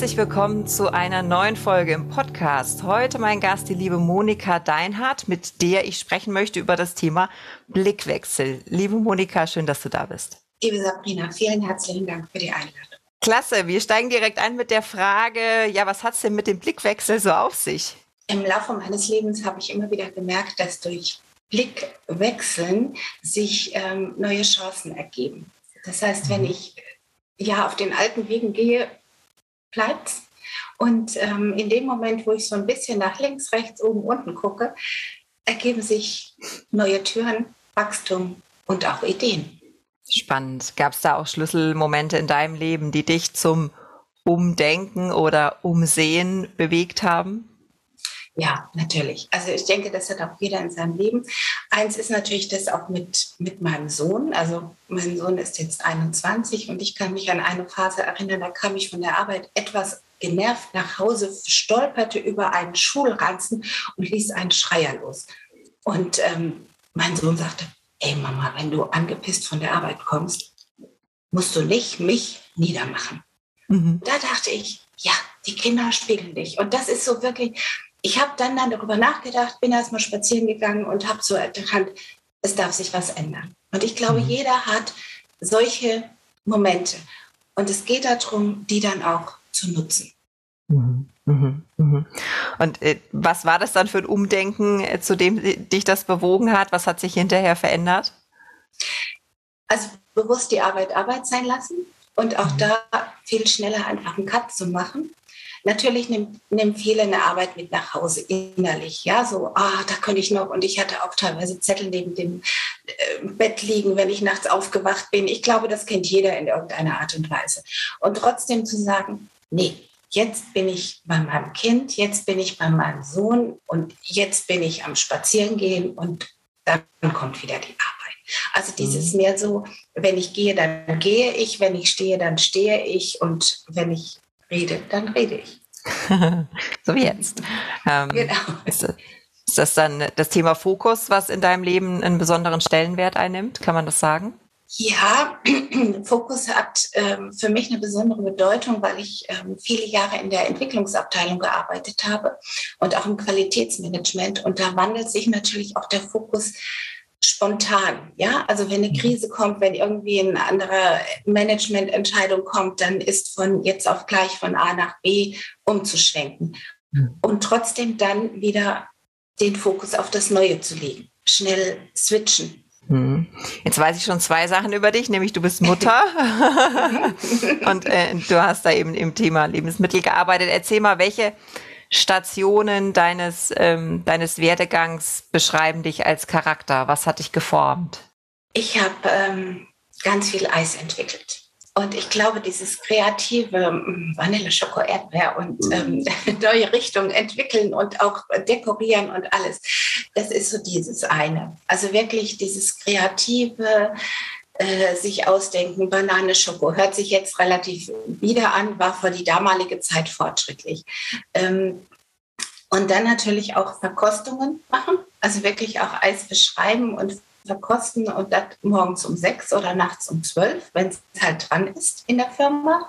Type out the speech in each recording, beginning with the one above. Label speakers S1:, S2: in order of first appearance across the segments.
S1: herzlich willkommen zu einer neuen Folge im Podcast. Heute mein Gast, die liebe Monika Deinhardt, mit der ich sprechen möchte über das Thema Blickwechsel. Liebe Monika, schön, dass du da bist.
S2: Liebe Sabrina, vielen herzlichen Dank für die Einladung.
S1: Klasse, wir steigen direkt ein mit der Frage, ja, was hat es denn mit dem Blickwechsel so auf sich?
S2: Im Laufe meines Lebens habe ich immer wieder gemerkt, dass durch Blickwechseln sich ähm, neue Chancen ergeben. Das heißt, wenn ich ja auf den alten Wegen gehe, bleibt. Und ähm, in dem Moment, wo ich so ein bisschen nach links, rechts, oben, unten gucke, ergeben sich neue Türen, Wachstum und auch Ideen.
S1: Spannend. Gab es da auch Schlüsselmomente in deinem Leben, die dich zum Umdenken oder Umsehen bewegt haben?
S2: Ja, natürlich. Also ich denke, das hat auch jeder in seinem Leben. Eins ist natürlich das auch mit, mit meinem Sohn. Also mein Sohn ist jetzt 21 und ich kann mich an eine Phase erinnern, da kam ich von der Arbeit etwas genervt nach Hause, stolperte über einen Schulranzen und ließ einen Schreier los. Und ähm, mein Sohn sagte, ey Mama, wenn du angepisst von der Arbeit kommst, musst du nicht mich niedermachen. Mhm. Da dachte ich, ja, die Kinder spiegeln dich. Und das ist so wirklich, ich habe dann, dann darüber nachgedacht, bin erstmal spazieren gegangen und habe so erkannt, es darf sich was ändern. Und ich glaube, mhm. jeder hat solche Momente. Und es geht darum, die dann auch zu nutzen.
S1: Mhm. Mhm. mhm. Und äh, was war das dann für ein Umdenken, äh, zu dem dich das bewogen hat? Was hat sich hinterher verändert?
S2: Also bewusst die Arbeit Arbeit sein lassen und auch mhm. da viel schneller einfach einen Cut zu machen Natürlich nimmt, viele eine Arbeit mit nach Hause innerlich. Ja, so, ah, da könnte ich noch. Und ich hatte auch teilweise Zettel neben dem äh, Bett liegen, wenn ich nachts aufgewacht bin. Ich glaube, das kennt jeder in irgendeiner Art und Weise. Und trotzdem zu sagen, nee, jetzt bin ich bei meinem Kind, jetzt bin ich bei meinem Sohn und jetzt bin ich am Spazierengehen und dann kommt wieder die Arbeit. Also dieses mhm. mehr so, wenn ich gehe, dann gehe ich, wenn ich stehe, dann stehe ich und wenn ich rede, dann rede ich.
S1: so wie jetzt. Ähm, genau. Ist, ist, das dann das Thema Fokus, was in deinem Leben einen besonderen Stellenwert einnimmt? Kann man das sagen?
S2: Ja, Fokus hat ähm, für mich eine besondere Bedeutung, weil ich ähm, viele Jahre in der Entwicklungsabteilung gearbeitet habe und auch im Qualitätsmanagement. Und da wandelt sich natürlich auch der Fokus spontan. Ja, also wenn eine mhm. Krise kommt, wenn irgendwie eine andere Managemententscheidung kommt, dann ist von jetzt auf gleich von A nach B umzuschwenken mhm. und trotzdem dann wieder den Fokus auf das Neue zu legen. Schnell switchen.
S1: Mhm. Jetzt weiß ich schon zwei Sachen über dich, nämlich du bist Mutter und äh, du hast da eben im Thema Lebensmittel gearbeitet. Erzähl mal, welche Stationen deines, ähm, deines Werdegangs beschreiben dich als Charakter? Was hat dich geformt?
S2: Ich habe ähm, ganz viel Eis entwickelt. Und ich glaube, dieses kreative mm, Vanille, Schoko, Erdbeer und ähm, neue Richtungen entwickeln und auch dekorieren und alles, das ist so dieses eine. Also wirklich dieses kreative, äh, sich ausdenken, Banane, Schoko, hört sich jetzt relativ wieder an, war für die damalige Zeit fortschrittlich. Ähm, und dann natürlich auch Verkostungen machen, also wirklich auch Eis beschreiben und verkosten und das morgens um sechs oder nachts um zwölf, wenn es halt dran ist in der Firma.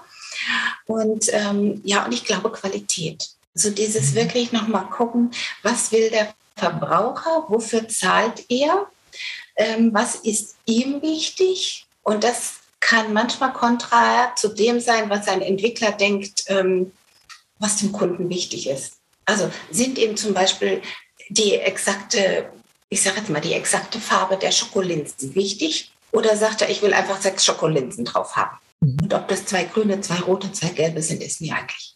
S2: Und ähm, ja, und ich glaube Qualität. So dieses mhm. wirklich nochmal gucken, was will der Verbraucher, wofür zahlt er ähm, was ist ihm wichtig. Und das kann manchmal konträr zu dem sein, was ein Entwickler denkt, ähm, was dem Kunden wichtig ist. Also sind ihm zum Beispiel die exakte, ich sage jetzt mal, die exakte Farbe der Schokolinsen wichtig Oder sagt er, ich will einfach sechs Schokolinsen drauf haben. Mhm. Und ob das zwei grüne, zwei rote, zwei gelbe sind, ist mir eigentlich,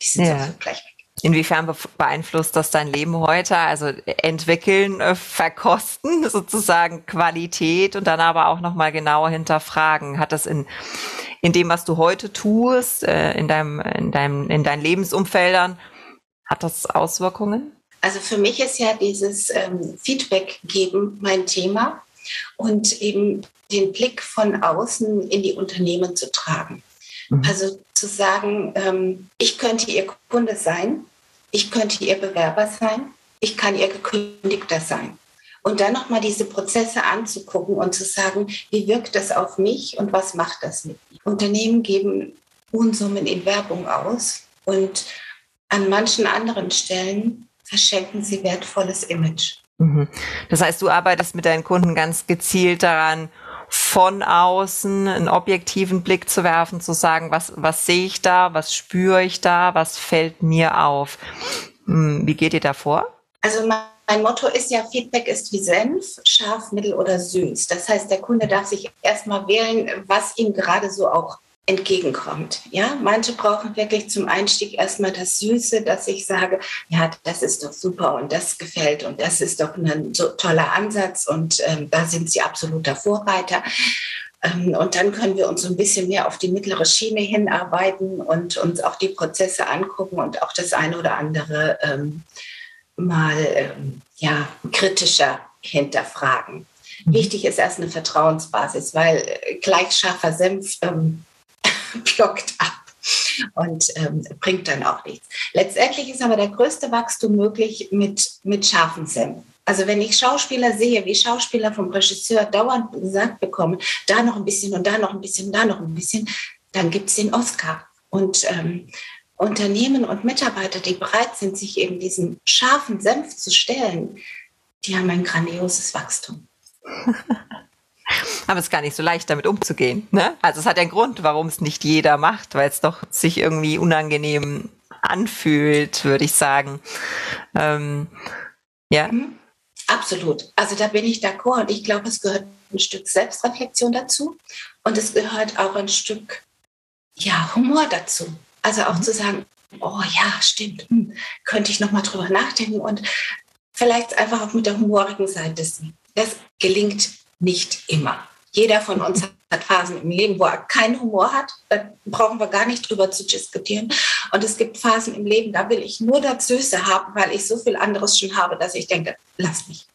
S2: die sind ja. so gleich.
S1: Inwiefern beeinflusst das dein Leben heute? Also entwickeln, äh, verkosten, sozusagen Qualität und dann aber auch nochmal genauer hinterfragen. Hat das in, in dem, was du heute tust, äh, in deinem, in deinem, in deinen Lebensumfeldern, hat das Auswirkungen?
S2: Also für mich ist ja dieses ähm, Feedback geben mein Thema und eben den Blick von außen in die Unternehmen zu tragen. Mhm. Also zu sagen, ähm, ich könnte Ihr Kunde sein, ich könnte Ihr Bewerber sein, ich kann Ihr Gekündigter sein. Und dann nochmal diese Prozesse anzugucken und zu sagen, wie wirkt das auf mich und was macht das mit mir? Unternehmen geben Unsummen in Werbung aus und an manchen anderen Stellen verschenken sie wertvolles Image.
S1: Mhm. Das heißt, du arbeitest mit deinen Kunden ganz gezielt daran, von außen einen objektiven Blick zu werfen, zu sagen, was, was sehe ich da, was spüre ich da, was fällt mir auf. Hm, wie geht ihr da vor?
S2: Also mein Motto ist ja, Feedback ist wie Senf, scharf, mittel oder süß. Das heißt, der Kunde darf sich erstmal wählen, was ihm gerade so auch entgegenkommt. Ja, manche brauchen wirklich zum Einstieg erstmal das Süße, dass ich sage, ja, das ist doch super und das gefällt und das ist doch ein so toller Ansatz und ähm, da sind sie absoluter Vorreiter. Ähm, und dann können wir uns so ein bisschen mehr auf die mittlere Schiene hinarbeiten und uns auch die Prozesse angucken und auch das eine oder andere ähm, mal ähm, ja, kritischer hinterfragen. Mhm. Wichtig ist erst eine Vertrauensbasis, weil äh, gleich scharfer Senf ähm, blockt ab und ähm, bringt dann auch nichts. Letztendlich ist aber der größte Wachstum möglich mit, mit scharfen Senf. Also wenn ich Schauspieler sehe, wie Schauspieler vom Regisseur dauernd gesagt bekommen, da noch ein bisschen und da noch ein bisschen, da noch ein bisschen, dann gibt es den Oscar. Und ähm, Unternehmen und Mitarbeiter, die bereit sind, sich eben diesem scharfen Senf zu stellen, die haben ein grandioses Wachstum.
S1: Aber es ist gar nicht so leicht, damit umzugehen. Ne? Also es hat einen Grund, warum es nicht jeder macht, weil es doch sich irgendwie unangenehm anfühlt, würde ich sagen. Ähm, ja. Mhm.
S2: Absolut. Also da bin ich d'accord und ich glaube, es gehört ein Stück Selbstreflexion dazu und es gehört auch ein Stück ja, Humor dazu. Also auch mhm. zu sagen, oh ja, stimmt, hm, könnte ich nochmal drüber nachdenken und vielleicht einfach auch mit der humorigen Seite. Das gelingt nicht immer. Jeder von uns hat Phasen im Leben, wo er keinen Humor hat. Da brauchen wir gar nicht drüber zu diskutieren. Und es gibt Phasen im Leben, da will ich nur das Süße haben, weil ich so viel anderes schon habe, dass ich denke, lass mich.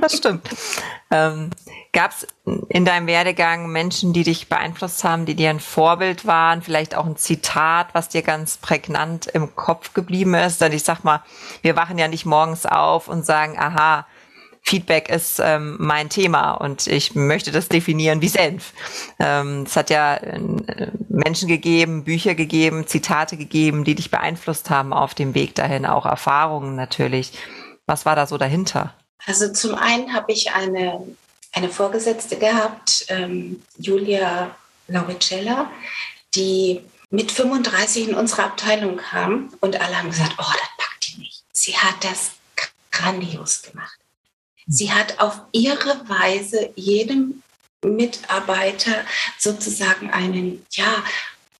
S1: das stimmt. Ähm, Gab es in deinem Werdegang Menschen, die dich beeinflusst haben, die dir ein Vorbild waren? Vielleicht auch ein Zitat, was dir ganz prägnant im Kopf geblieben ist? Denn ich sag mal, wir wachen ja nicht morgens auf und sagen, aha, Feedback ist ähm, mein Thema und ich möchte das definieren wie Senf. Ähm, es hat ja äh, Menschen gegeben, Bücher gegeben, Zitate gegeben, die dich beeinflusst haben auf dem Weg dahin, auch Erfahrungen natürlich. Was war da so dahinter?
S2: Also zum einen habe ich eine, eine Vorgesetzte gehabt, ähm, Julia Lauricella, die mit 35 in unsere Abteilung kam und alle haben gesagt, oh, das packt die nicht. Sie hat das grandios gemacht. Sie hat auf ihre Weise jedem Mitarbeiter sozusagen einen, ja,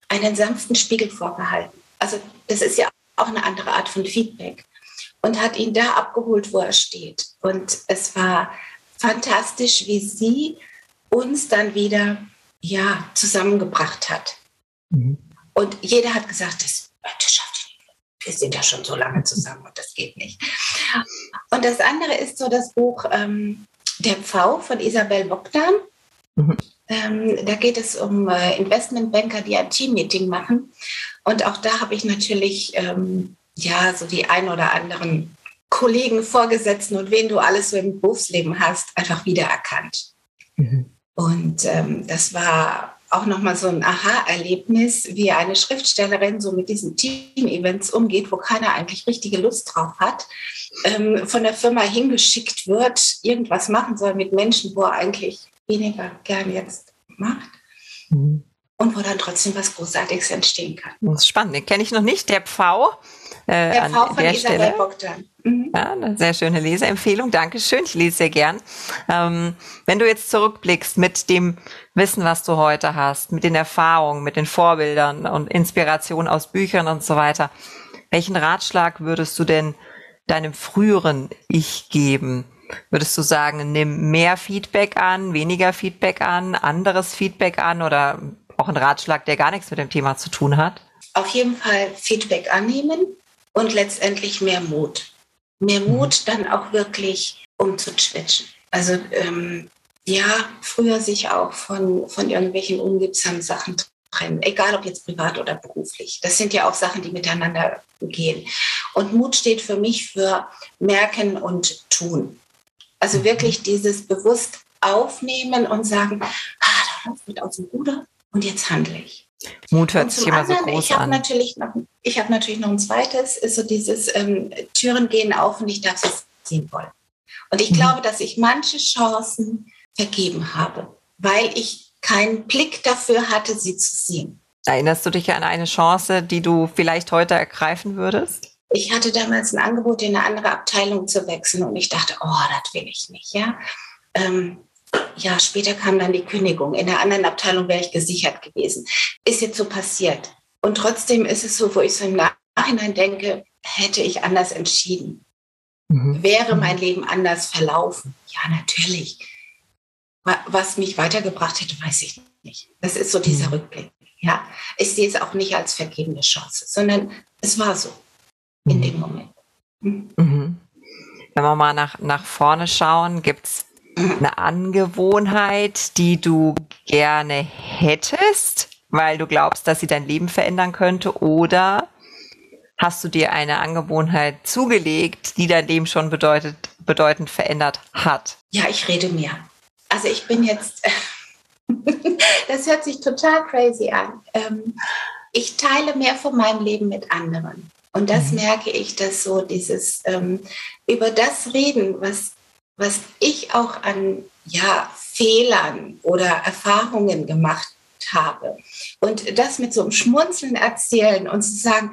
S2: einen sanften Spiegel vorgehalten. Also das ist ja auch eine andere Art von Feedback. Und hat ihn da abgeholt, wo er steht. Und es war fantastisch, wie sie uns dann wieder ja, zusammengebracht hat. Mhm. Und jeder hat gesagt, das, das schafft wir sind ja schon so lange zusammen und das geht nicht. Und das andere ist so das Buch ähm, Der Pfau von Isabel Bogdan. Mhm. Ähm, da geht es um äh, Investmentbanker, die ein Teammeeting machen. Und auch da habe ich natürlich ähm, ja so die ein oder anderen Kollegen, Vorgesetzten und wen du alles so im Berufsleben hast, einfach wiedererkannt. Mhm. Und ähm, das war auch nochmal so ein Aha-Erlebnis, wie eine Schriftstellerin so mit diesen Team-Events umgeht, wo keiner eigentlich richtige Lust drauf hat, ähm, von der Firma hingeschickt wird, irgendwas machen soll mit Menschen, wo er eigentlich weniger gern jetzt macht. Mhm. und wo dann trotzdem was Großartiges entstehen kann.
S1: Das ist spannend. Den kenne ich noch nicht. Der Pfau.
S2: Äh, der Pfau von Isabel Bogdan.
S1: Mhm. Ja, eine sehr schöne Leseempfehlung. Dankeschön. Ich lese sehr gern. Ähm, wenn du jetzt zurückblickst mit dem Wissen, was du heute hast, mit den Erfahrungen, mit den Vorbildern und Inspiration aus Büchern und so weiter, welchen Ratschlag würdest du denn deinem früheren Ich geben? Würdest du sagen, nimm mehr Feedback an, weniger Feedback an, anderes Feedback an oder auch ein Ratschlag, der gar nichts mit dem Thema zu tun hat?
S2: Auf jeden Fall Feedback annehmen und letztendlich mehr Mut. Mehr mhm. Mut dann auch wirklich umzutwitchen. Also ähm, ja, früher sich auch von, von irgendwelchen unliebsamen Sachen trennen, egal ob jetzt privat oder beruflich. Das sind ja auch Sachen, die miteinander gehen. Und Mut steht für mich für merken und tun. Also mhm. wirklich dieses bewusst aufnehmen und sagen, ah, da läuft mit aus dem Ruder und jetzt handle ich.
S1: Mut hört sich immer so groß
S2: ich an. Natürlich noch, ich habe natürlich noch ein zweites, ist so dieses ähm, Türen gehen auf und ich darf sie ziehen wollen. Und ich mhm. glaube, dass ich manche Chancen vergeben habe, weil ich keinen Blick dafür hatte, sie zu sehen.
S1: Erinnerst du dich an eine Chance, die du vielleicht heute ergreifen würdest?
S2: Ich hatte damals ein Angebot, in eine andere Abteilung zu wechseln und ich dachte, oh, das will ich nicht, ja. Ähm, ja, später kam dann die Kündigung. In der anderen Abteilung wäre ich gesichert gewesen. Ist jetzt so passiert. Und trotzdem ist es so, wo ich so im Nachhinein denke, hätte ich anders entschieden. Mhm. Wäre mein Leben anders verlaufen? Ja, natürlich. Was mich weitergebracht hätte, weiß ich nicht. Das ist so dieser mhm. Rückblick. Ja, ich sehe es auch nicht als vergebene Chance, sondern es war so in mhm. dem Moment.
S1: Mhm. mhm. Wenn wir mal nach, nach vorne schauen, gibt es eine Angewohnheit, die du gerne hättest, weil du glaubst, dass sie dein Leben verändern könnte? Oder hast du dir eine Angewohnheit zugelegt, die dein Leben schon bedeutet, bedeutend verändert hat?
S2: Ja, ich rede mir. Also ich bin jetzt, das hört sich total crazy an. Ähm, ich teile mehr von meinem Leben mit anderen. Und das mhm. merke ich, dass so dieses ähm, über das reden, was was ich auch an ja, Fehlern oder Erfahrungen gemacht habe. Und das mit so einem Schmunzeln erzählen und zu sagen,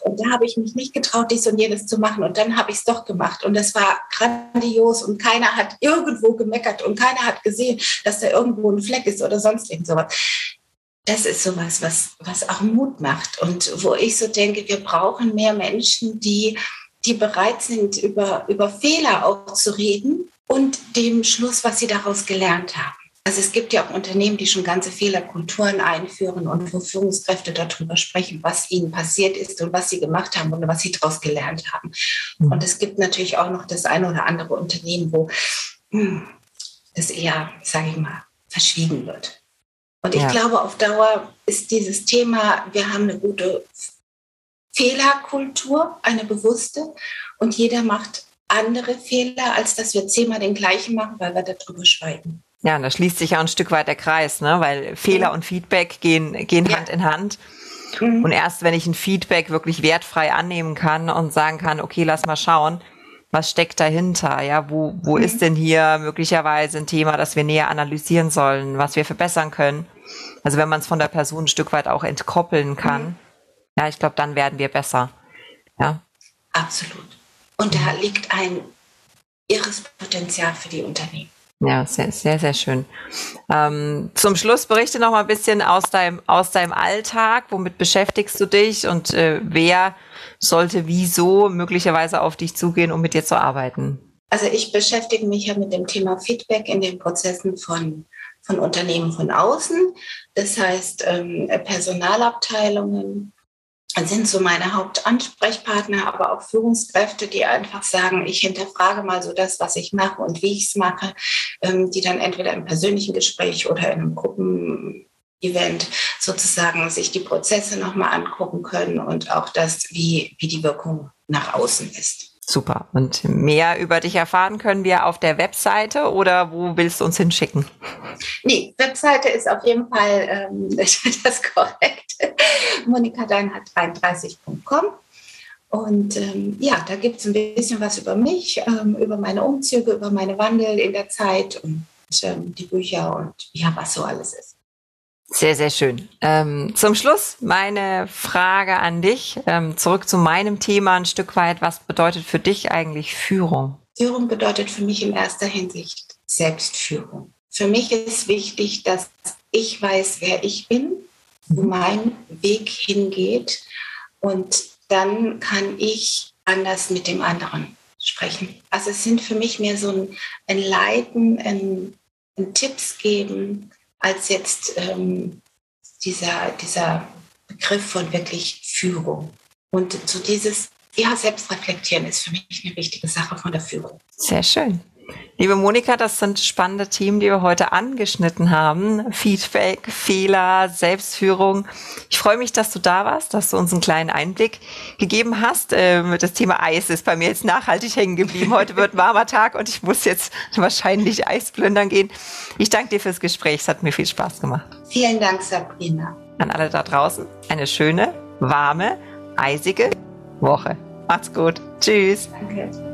S2: und da habe ich mich nicht getraut, dies und jenes zu machen. Und dann habe ich es doch gemacht. Und es war grandios und keiner hat irgendwo gemeckert und keiner hat gesehen, dass da irgendwo ein Fleck ist oder sonst irgend sowas. Das ist sowas, was, was auch Mut macht. Und wo ich so denke, wir brauchen mehr Menschen, die die bereit sind, über, über Fehler auch zu reden und dem Schluss, was sie daraus gelernt haben. Also es gibt ja auch Unternehmen, die schon ganze Fehlerkulturen einführen und wo Führungskräfte darüber sprechen, was ihnen passiert ist und was sie gemacht haben und was sie daraus gelernt haben. Mhm. Und es gibt natürlich auch noch das eine oder andere Unternehmen, wo hm, das eher, sage ich mal, verschwiegen wird. Und ich ja. glaube, auf Dauer ist dieses Thema, wir haben eine gute Fehlerkultur, eine bewusste. Und jeder macht andere Fehler, als dass wir zehnmal den gleichen machen, weil wir darüber schweigen.
S1: Ja, und da schließt sich ja ein Stück weit der Kreis, ne? weil Fehler und Feedback gehen, gehen ja. Hand in Hand. Mhm. Und erst wenn ich ein Feedback wirklich wertfrei annehmen kann und sagen kann, okay, lass mal schauen, was steckt dahinter? Ja, wo, wo mhm. ist denn hier möglicherweise ein Thema, das wir näher analysieren sollen, was wir verbessern können? Also wenn man es von der Person ein Stück weit auch entkoppeln kann, mhm. Ja, ich glaube, dann werden wir besser. Ja.
S2: Absolut. Und da liegt ein irres Potenzial für die Unternehmen.
S1: Ja, sehr, sehr, sehr schön. Ähm, zum Schluss berichte noch mal ein bisschen aus deinem, aus deinem Alltag. Womit beschäftigst du dich und äh, wer sollte wieso möglicherweise auf dich zugehen, um mit dir zu arbeiten?
S2: Also ich beschäftige mich ja mit dem Thema Feedback in den Prozessen von, von Unternehmen von außen. Das heißt ähm, Personalabteilungen, sind so meine Hauptansprechpartner, aber auch Führungskräfte, die einfach sagen, ich hinterfrage mal so das, was ich mache und wie ich es mache, ähm, die dann entweder im persönlichen Gespräch oder in einem Gruppenevent sozusagen sich die Prozesse nochmal angucken können und auch das, wie, wie die Wirkung nach außen ist.
S1: Super. Und mehr über dich erfahren können wir auf der Webseite oder wo willst du uns hinschicken?
S2: Nee, Webseite ist auf jeden Fall ähm, das korrekt. monikadeinhardt33.com. Und ähm, ja, da gibt es ein bisschen was über mich, ähm, über meine Umzüge, über meine Wandel in der Zeit und ähm, die Bücher und ja, was so alles ist.
S1: Sehr, sehr schön. Ähm, zum Schluss meine Frage an dich. Ähm, zurück zu meinem Thema ein Stück weit. Was bedeutet für dich eigentlich Führung?
S2: Führung bedeutet für mich in erster Hinsicht Selbstführung. Für mich ist wichtig, dass ich weiß, wer ich bin. Mein Weg hingeht und dann kann ich anders mit dem anderen sprechen. Also es sind für mich mehr so ein, ein Leiten, ein, ein Tipps geben, als jetzt ähm, dieser, dieser Begriff von wirklich Führung. Und so dieses ja, Selbstreflektieren ist für mich eine wichtige Sache von der Führung.
S1: Sehr schön. Liebe Monika, das sind spannende Themen, die wir heute angeschnitten haben. Feedback, Fehler, Selbstführung. Ich freue mich, dass du da warst, dass du uns einen kleinen Einblick gegeben hast. Ähm, das Thema Eis ist bei mir jetzt nachhaltig hängen geblieben. Heute wird ein warmer Tag und ich muss jetzt wahrscheinlich Eis plündern gehen. Ich danke dir fürs Gespräch. Es hat mir viel Spaß gemacht.
S2: Vielen Dank, Sabrina.
S1: An alle da draußen eine schöne, warme, eisige Woche. Macht's gut. Tschüss. Danke.